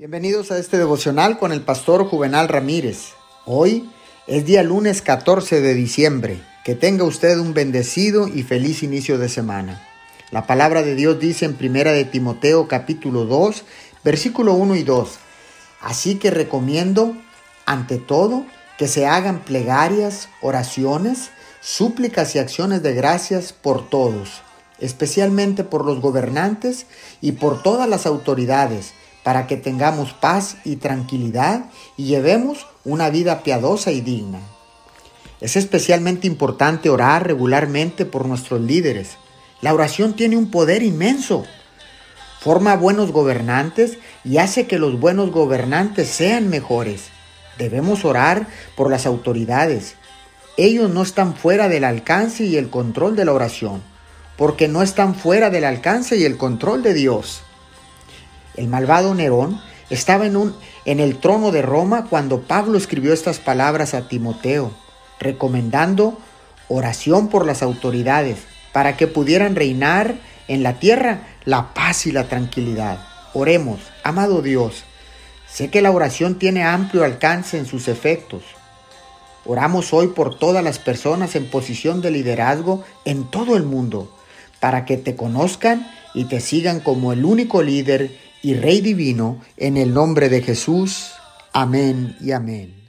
Bienvenidos a este devocional con el pastor Juvenal Ramírez. Hoy es día lunes 14 de diciembre. Que tenga usted un bendecido y feliz inicio de semana. La palabra de Dios dice en Primera de Timoteo capítulo 2, versículo 1 y 2. Así que recomiendo, ante todo, que se hagan plegarias, oraciones, súplicas y acciones de gracias por todos, especialmente por los gobernantes y por todas las autoridades para que tengamos paz y tranquilidad y llevemos una vida piadosa y digna. Es especialmente importante orar regularmente por nuestros líderes. La oración tiene un poder inmenso. Forma buenos gobernantes y hace que los buenos gobernantes sean mejores. Debemos orar por las autoridades. Ellos no están fuera del alcance y el control de la oración, porque no están fuera del alcance y el control de Dios. El malvado Nerón estaba en, el trono de Roma cuando Pablo escribió estas palabras a Timoteo, recomendando oración por las autoridades para que pudieran reinar en la tierra la paz y la tranquilidad. Oremos, amado Dios, sé que la oración tiene amplio alcance en sus efectos. Oramos hoy por todas las personas en posición de liderazgo en todo el mundo, para que te conozcan y te sigan como el único líder y Rey Divino, en el nombre de Jesús. Amén y amén.